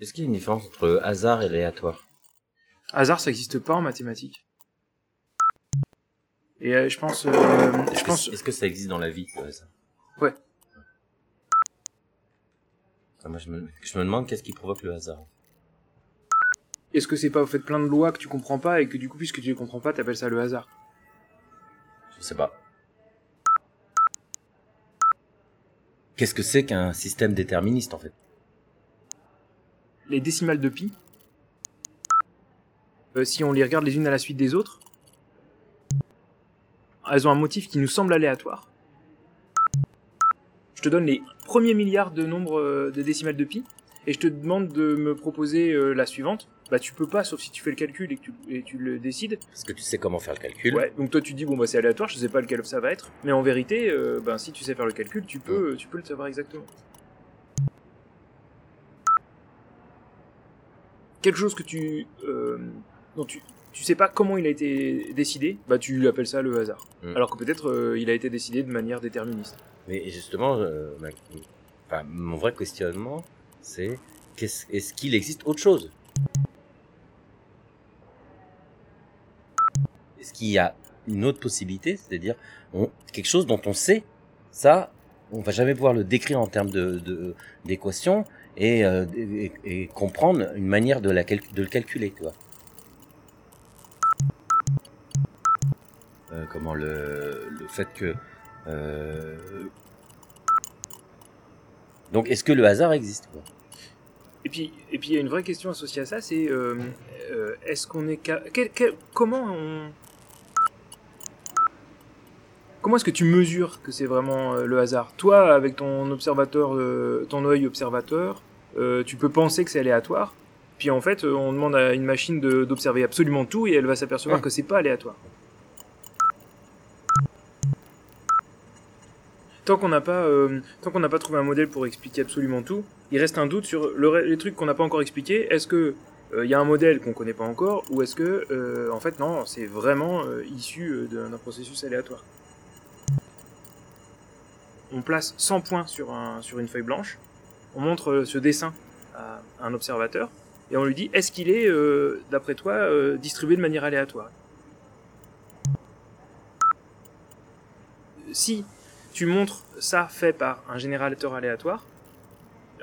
Est-ce qu'il y a une différence entre hasard et aléatoire? Hasard, ça n'existe pas en mathématiques. Et euh, je pense, euh, je Est-ce pense, que, est-ce que ça existe dans la vie le hasard? Ouais. Ah, moi, je me, je me demande qu'est-ce qui provoque le hasard. est-ce que c'est pas au fait plein de lois que tu comprends pas et que du coup, puisque tu les comprends pas, t'appelles ça le hasard? Je sais pas. Qu'est-ce que c'est qu'un système déterministe en fait? Les décimales de pi, euh, si on les regarde les unes à la suite des autres, elles ont un motif qui nous semble aléatoire. Je te donne les premiers milliards de nombres euh, de décimales de pi et je te demande de me proposer euh, la suivante. Bah tu peux pas, sauf si tu fais le calcul et que tu, et tu le décides. Parce que tu sais comment faire le calcul. Ouais, donc toi tu dis bon bah c'est aléatoire, je sais pas lequel ça va être, mais en vérité, euh, ben si tu sais faire le calcul, tu peux, tu peux le savoir exactement. Quelque chose que tu, euh, dont tu, tu sais pas comment il a été décidé, bah tu appelles ça le hasard. Mm. Alors que peut-être euh, il a été décidé de manière déterministe. Mais justement, euh, ma- enfin, mon vrai questionnement, c'est est-ce qu'il existe autre chose? Est-ce qu'il y a une autre possibilité, c'est-à-dire quelque chose dont on sait, ça, on va jamais pouvoir le décrire en termes de d'équations et, euh, et, et comprendre une manière de, la de le calculer, tu vois. Euh, comment le, le fait que euh, donc, est-ce que le hasard existe quoi? Et puis, et puis il y a une vraie question associée à ça, c'est euh, est-ce qu'on est, quel- quel- comment on, comment est-ce que tu mesures que c'est vraiment le hasard? Toi, avec ton observateur, ton œil observateur, euh, tu peux penser que c'est aléatoire. Puis en fait, euh, on demande à une machine d'observer absolument tout et elle va s'apercevoir Ouais. que c'est pas aléatoire. Tant qu'on n'a pas, euh, tant qu'on n'a pas trouvé un modèle pour expliquer absolument tout, il reste un doute sur le, les trucs qu'on n'a pas encore expliqués. Est-ce que euh, il y a un modèle qu'on connaît pas encore, ou est-ce que, euh, en fait, non, c'est vraiment euh, issu d'un d'un processus aléatoire? On place 100 points sur, un, sur une feuille blanche, on montre euh, ce dessin à un observateur, et on lui dit est-ce qu'il est, euh, d'après toi, euh, distribué de manière aléatoire? Si tu montres ça fait par un générateur aléatoire,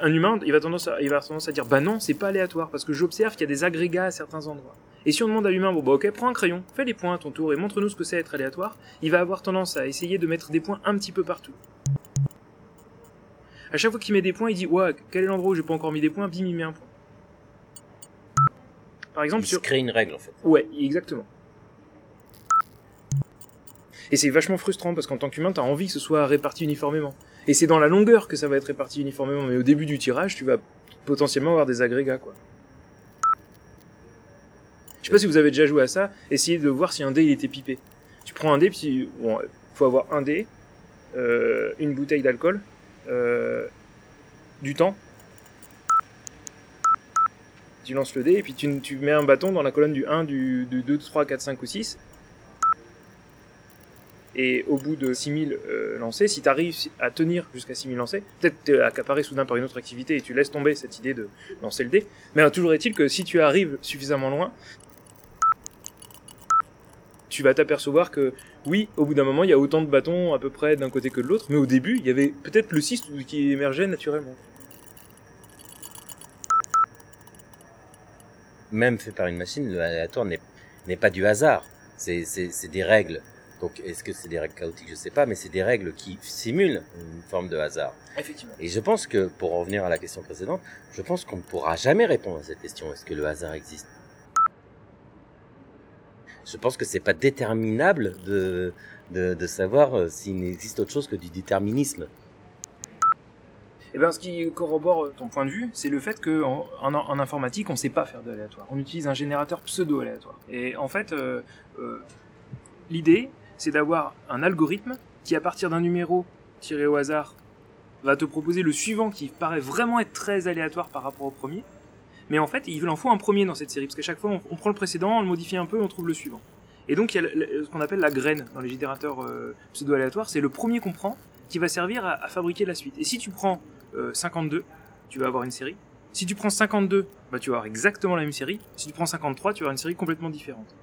un humain, il va, tendance à, tendance à dire bah non, c'est pas aléatoire parce que j'observe qu'il y a des agrégats à certains endroits. Et si on demande à l'humain, bon bah ok, prends un crayon, fais les points à ton tour et montre-nous ce que c'est être aléatoire, il va avoir tendance à essayer de mettre des points un petit peu partout. À chaque fois qu'il met des points, il dit ouais, quel est l'endroit où j'ai pas encore mis des points, bim, il met un point. Par exemple, Il se sur. crée une règle en fait. Ouais, exactement. Et c'est vachement frustrant parce qu'en tant qu'humain, t'as envie que ce soit réparti uniformément. Et c'est dans la longueur que ça va être réparti uniformément, mais au début du tirage, tu vas potentiellement avoir des agrégats, quoi. Je sais pas si vous avez déjà joué à ça, essayez de voir si un dé il était pipé. Tu prends un dé, puis bon, faut avoir un dé, euh, une bouteille d'alcool, euh, du temps. Tu lances le dé, et puis tu, tu mets un bâton dans la colonne du 1, du, du 2, 3, 4, 5 ou 6. Et au bout de 6000 euh, lancés, si tu arrives à tenir jusqu'à 6000 lancés, peut-être t'es accaparé soudain par une autre activité et tu laisses tomber cette idée de lancer le dé. Mais euh, toujours est-il que si tu arrives suffisamment loin, tu vas t'apercevoir que oui, au bout d'un moment, il y a autant de bâtons à peu près d'un côté que de l'autre, mais au début, il y avait peut-être le 6 qui émergeait naturellement. Même fait par une machine, le aléatoire n'est n'est pas du hasard. C'est des règles. Donc est-ce que c'est des règles chaotiques? Je sais pas, mais c'est des règles qui simulent une forme de hasard. Effectivement. Et je pense que, pour en revenir à la question précédente, je pense qu'on ne pourra jamais répondre à cette question. Est-ce que le hasard existe? Je pense que c'est pas déterminable de, de, de savoir euh, s'il existe autre chose que du déterminisme. Et bien, ce qui corrobore ton point de vue, c'est le fait qu'en en, informatique, on ne sait pas faire de. On utilise un générateur pseudo-aléatoire. Et en fait, euh, euh, l'idée, c'est d'avoir un algorithme qui, à partir d'un numéro tiré au hasard, va te proposer le suivant qui paraît vraiment être très aléatoire par rapport au premier. Mais en fait, il en faut un premier dans cette série, parce qu'à chaque fois, on, prend le précédent, on le modifie un peu, on trouve le suivant. Et donc, il y a ce qu'on appelle la graine dans les générateurs euh, pseudo-aléatoires, c'est le premier qu'on prend qui va servir à, fabriquer la suite. Et si tu prends euh, 52, tu vas avoir une série. Si tu prends 52, bah, tu vas avoir exactement la même série. Si tu prends 53, tu vas avoir une série complètement différente.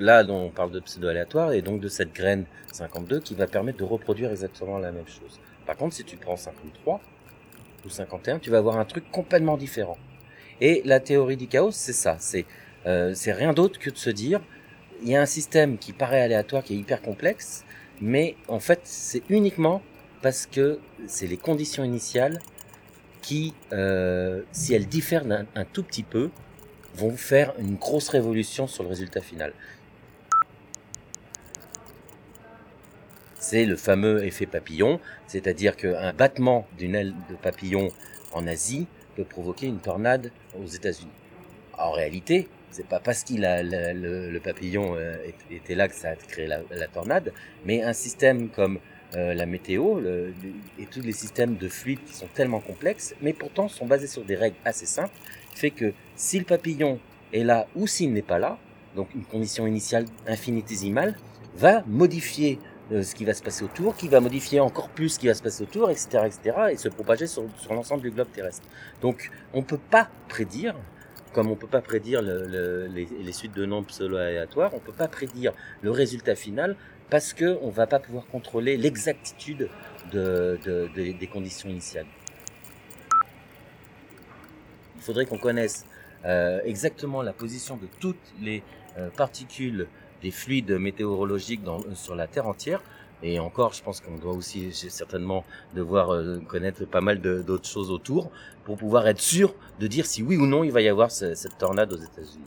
Là, on parle de pseudo-aléatoire et donc de cette graine 52 qui va permettre de reproduire exactement la même chose. Par contre, si tu prends 53 ou 51, tu vas avoir un truc complètement différent. Et la théorie du chaos, c'est ça. C'est euh, rien d'autre que de se dire, il y a un système qui paraît aléatoire, qui est hyper complexe, mais en fait, c'est uniquement parce que c'est les conditions initiales qui, euh, si elles diffèrent un, un tout petit peu, vont faire une grosse révolution sur le résultat final. C'est le fameux effet papillon, c'est-à-dire qu'un battement d'une aile de papillon en Asie peut provoquer une tornade aux États-Unis. En réalité, c'est pas parce qu'il a le, papillon euh, était là que ça a créé la, tornade, mais un système comme euh, la météo et tous les systèmes de fluides qui sont tellement complexes, mais pourtant sont basés sur des règles assez simples, fait que si le papillon est là ou s'il n'est pas là, donc une condition initiale infinitésimale, va modifier ce qui va se passer autour, qui va modifier encore plus ce qui va se passer autour, etc., etc., et se propager sur, sur l'ensemble du globe terrestre. Donc, on peut pas prédire, comme on peut pas prédire le, les, les, suites de nombres pseudo-aléatoires, on peut pas prédire le résultat final parce que on va pas pouvoir contrôler l'exactitude de, de, de, des conditions initiales. Il faudrait qu'on connaisse euh, exactement la position de toutes les euh, particules des fluides météorologiques euh, sur la Terre entière. Et encore, je pense qu'on doit aussi certainement devoir euh, connaître pas mal d'autres choses autour pour pouvoir être sûr de dire si oui ou non il va y avoir cette tornade aux États-Unis.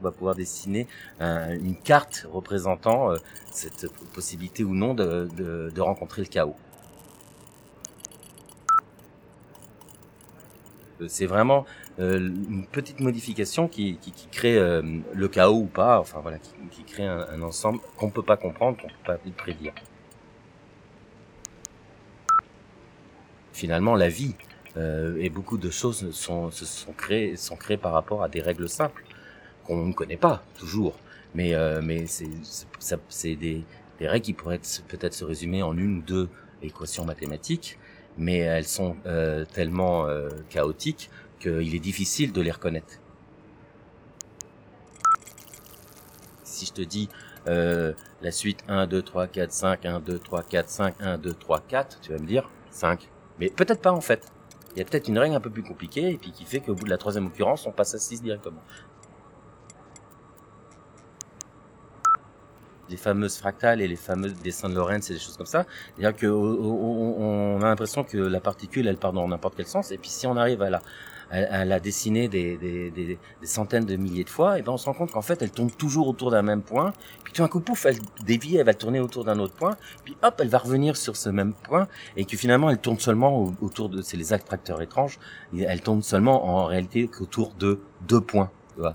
On va pouvoir dessiner une carte représentant euh, cette possibilité ou non de, de rencontrer le chaos. C'est vraiment euh, une petite modification qui, qui, crée euh, le chaos ou pas, enfin voilà, qui, crée un, ensemble qu'on peut pas comprendre, qu'on peut pas prédire. Finalement, la vie euh, et beaucoup de choses sont, sont créées, sont créées par rapport à des règles simples qu'on ne connaît pas toujours, mais euh, mais c'est des règles qui pourraient peut-être se résumer en une ou deux équations mathématiques, mais elles sont euh, tellement chaotiques il est difficile de les reconnaître. Si je te dis euh, la suite 1, 2, 3, 4, 5, 1, 2, 3, 4, 5, 1, 2, 3, 4, tu vas me dire 5. Mais peut-être pas en fait. Il y a peut-être une règle un peu plus compliquée et puis qui fait qu'au bout de la troisième occurrence, on passe à 6 directement. Les fameuses fractales et les fameux dessins de Lorentz et des choses comme ça. C'est-à-dire qu'on a l'impression que la particule, elle part dans n'importe quel sens. Et puis si on arrive à la, elle, a dessiné des, des, des, centaines de milliers de fois, et ben on se rend compte qu'en fait elle tourne toujours autour d'un même point, puis tout d'un coup pouf, elle dévie, elle va tourner autour d'un autre point, puis hop, elle va revenir sur ce même point, et que finalement elle tourne seulement autour de, c'est les attracteurs étranges, elle tourne seulement en réalité qu'autour de deux points, tu vois.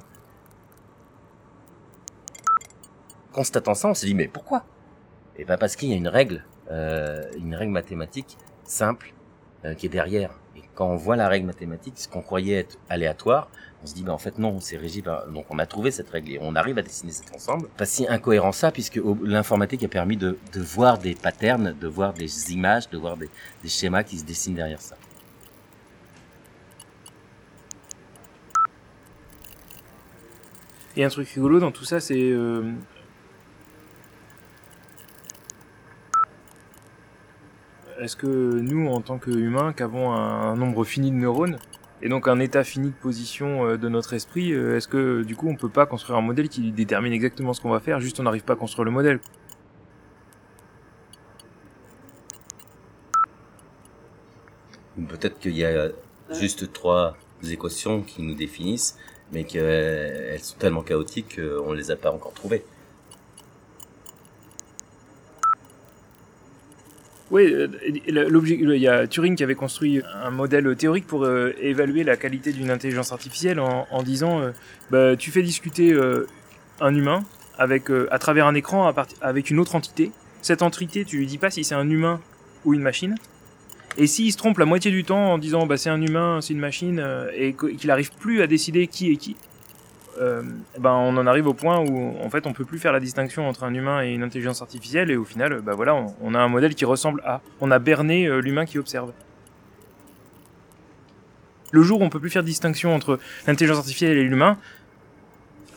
Constatant ça, on s'est dit mais pourquoi? Et ben parce qu'il y a une règle, euh, une règle mathématique simple euh, qui est derrière quand on voit la règle mathématique, ce qu'on croyait être aléatoire, on se dit, ben en fait non, c'est régi par... Donc on a trouvé cette règle et on arrive à dessiner cet ensemble. Pas si incohérent ça, puisque l'informatique a permis de, de, voir des patterns, de voir des images, de voir des, des schémas qui se dessinent derrière ça. Et un truc rigolo dans tout ça, c'est euh, est-ce que nous, en tant qu'humains, qui avons un, nombre fini de neurones, et donc un état fini de position euh, de notre esprit, euh, est-ce que du coup on peut pas construire un modèle qui détermine exactement ce qu'on va faire, juste on n'arrive pas à construire le modèle? Peut-être qu'il y a juste trois équations qui nous définissent, mais qu'elles sont tellement chaotiques qu'on ne les a pas encore trouvées. Oui, euh, il y a Turing qui avait construit un modèle théorique pour euh, évaluer la qualité d'une intelligence artificielle en, disant, euh, bah, tu fais discuter un humain avec à travers un écran avec une autre entité. Cette entité, tu lui dis pas si c'est un humain ou une machine. Et s'il se trompe la moitié du temps en disant bah c'est un humain, c'est une machine, et qu'il n'arrive plus à décider qui est qui, euh, ben on en arrive au point où en fait on peut plus faire la distinction entre un humain et une intelligence artificielle et au final bah voilà on, on a un modèle qui ressemble à on a berné euh, l'humain qui observe le jour où on peut plus faire distinction entre l'intelligence artificielle et l'humain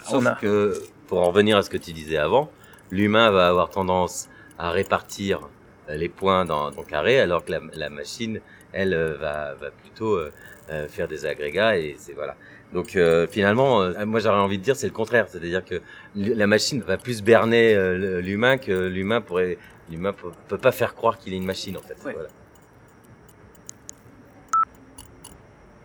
Sauf que, pour en revenir à ce que tu disais avant, l'humain va avoir tendance à répartir les points dans carré, alors que la, la machine, elle, euh, va, va plutôt euh, euh, faire des agrégats et c'est voilà. Donc finalement, moi j'aurais envie de dire c'est le contraire, c'est-à-dire que la machine va plus berner l'humain que l'humain pourrait, l'humain peut, peut, pas faire croire qu'il est une machine en fait. Ouais. Voilà.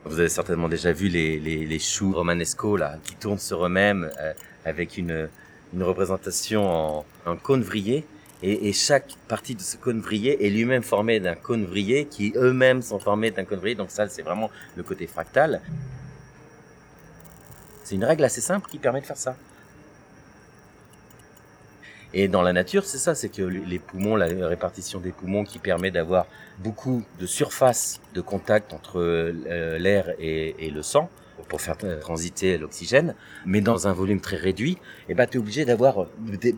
Vous avez certainement déjà vu les, les, les choux romanesco là, qui tournent sur eux-mêmes euh, avec une, une représentation en, en cône vrillé. Et, et, chaque partie de ce cône vrillé est lui-même formé d'un cône vrillé qui eux-mêmes sont formés d'un cône vrillé. Donc ça, c'est vraiment le côté fractal. C'est une règle assez simple qui permet de faire ça. Et dans la nature, c'est ça, c'est que les poumons, la répartition des poumons qui permet d'avoir beaucoup de surface de contact entre euh, l'air et, le sang pour faire transiter l'oxygène, mais dans un volume très réduit, et eh ben tu es obligé d'avoir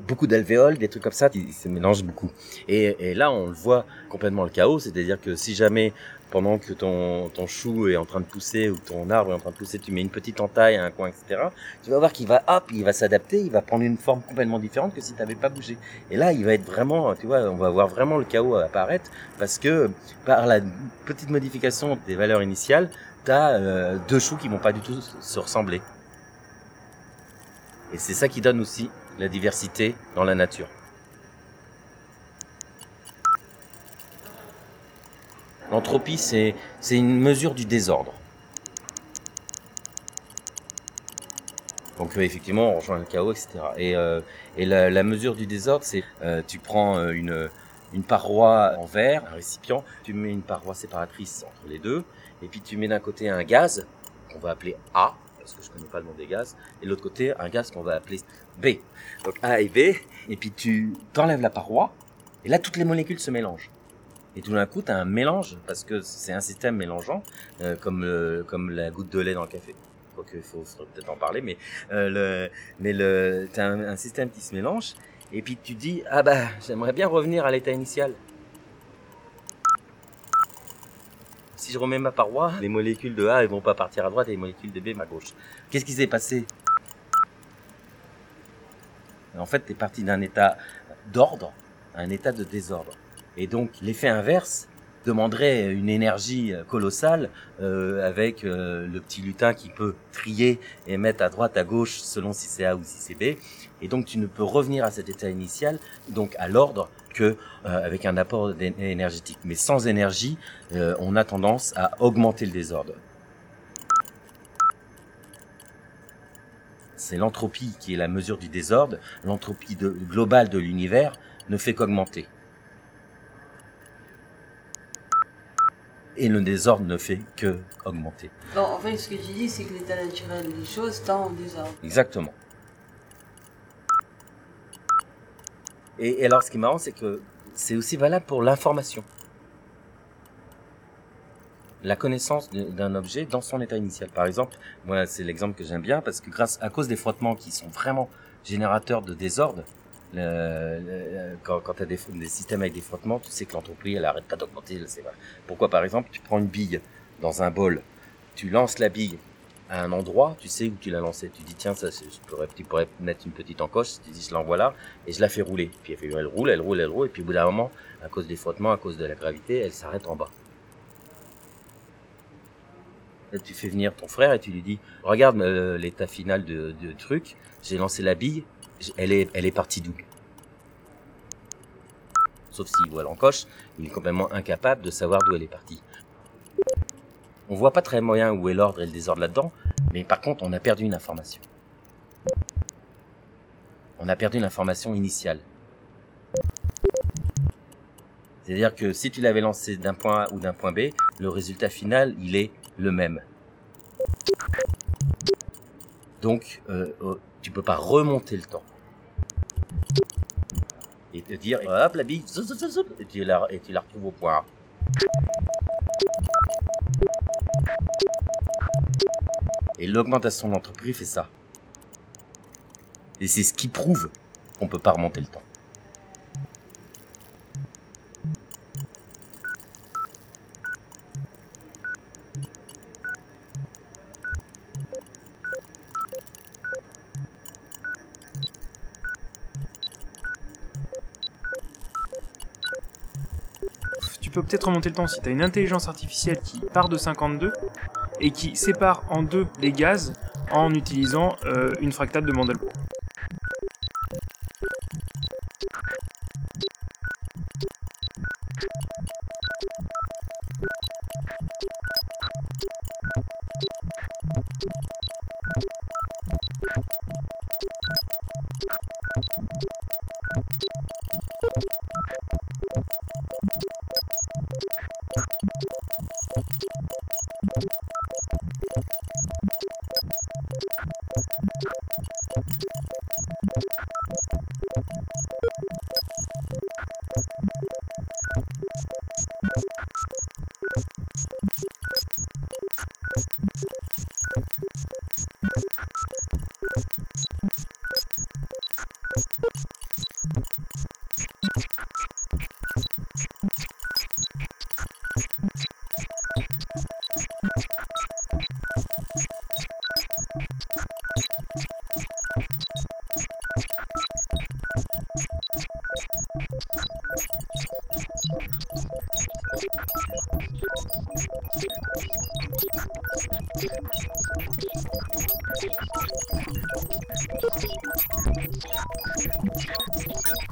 beaucoup d'alvéoles, des trucs comme ça, qui se mélangent beaucoup. Et, et là, on le voit complètement le chaos, c'est-à-dire que si jamais pendant que ton, ton chou est en train de pousser ou ton arbre est en train de pousser, tu mets une petite entaille à un coin, etc. Tu vas voir qu'il va, hop, il va s'adapter, il va prendre une forme complètement différente que si tu n'avais pas bougé. Et là, il va être vraiment, tu vois, on va voir vraiment le chaos apparaître parce que par la petite modification des valeurs initiales, tu as euh, deux choux qui vont pas du tout se ressembler. Et c'est ça qui donne aussi la diversité dans la nature. L'entropie, c'est une mesure du désordre. Donc euh, effectivement, on rejoint le chaos, etc. Et, euh, et la, la, mesure du désordre, c'est euh, tu prends euh, une, une paroi en verre, un récipient, tu mets une paroi séparatrice entre les deux, et puis tu mets d'un côté un gaz qu'on va appeler A, parce que je connais pas le nom des gaz, et de l'autre côté un gaz qu'on va appeler B. Donc A et B, et puis tu t'enlèves la paroi, et là toutes les molécules se mélangent. Et tout d'un coup, tu as un mélange, parce que c'est un système mélangeant, euh, comme, euh, comme la goutte de lait dans le café. Quoique, il faut, peut-être en parler, mais, euh, le, mais le, tu as un, système qui se mélange, et puis tu dis, ah bah, j'aimerais bien revenir à l'état initial. Si je remets ma paroi, les molécules de A elles vont pas partir à droite et les molécules de B à gauche. Qu'est-ce qui s'est passé? En fait, tu es parti d'un état d'ordre à un état de désordre. Et donc l'effet inverse demanderait une énergie colossale euh, avec euh, le petit lutin qui peut trier et mettre à droite, à gauche selon si c'est A ou si c'est B. Et donc tu ne peux revenir à cet état initial, donc à l'ordre, que euh, avec un apport énergétique. Mais sans énergie, euh, on a tendance à augmenter le désordre. C'est l'entropie qui est la mesure du désordre. L'entropie globale de l'univers ne fait qu'augmenter. Et le désordre ne fait que augmenter. Bon, en fait, ce que tu dis, c'est que l'état naturel des choses tend au désordre. Exactement. Et, et alors, ce qui est marrant, c'est que c'est aussi valable pour l'information. La connaissance d'un objet dans son état initial. Par exemple, moi, c'est l'exemple que j'aime bien parce que grâce à cause des frottements qui sont vraiment générateurs de désordre, le, le, quand, quand tu as des, des, systèmes avec des frottements, tu sais que l'entropie, elle arrête pas d'augmenter. Pourquoi, par exemple, tu prends une bille dans un bol, tu lances la bille à un endroit, tu sais où tu l'as lancée. Tu dis, tiens, ça, je pourrais, tu pourrais mettre une petite encoche, tu dis, je l'envoie là, et je la fais rouler. Puis elle, fait, elle roule, elle roule, elle roule, et puis au bout d'un moment, à cause des frottements, à cause de la gravité, elle s'arrête en bas. Tu fais venir ton frère et tu lui dis, regarde euh, l'état final de, de truc, j'ai lancé la bille, elle est, elle est partie d'où? Sauf s'il voit l'encoche, il est complètement incapable de savoir d'où elle est partie. On voit pas très moyen où est l'ordre et le désordre là-dedans, mais par contre, on a perdu une information. On a perdu l'information initiale. C'est-à-dire que si tu l'avais lancé d'un point A ou d'un point B, le résultat final, il est le même. Donc, euh, tu peux pas remonter le temps et te dire hop la bille et tu la, et tu la retrouves au point. Et l'augmentation de l'entreprise fait ça. Et c'est ce qui prouve qu'on peut pas remonter le temps. tu peux peut-être remonter le temps si tu as une intelligence artificielle qui part de 52 et qui sépare en deux les gaz en utilisant euh, une fractale de Mandelbrot. you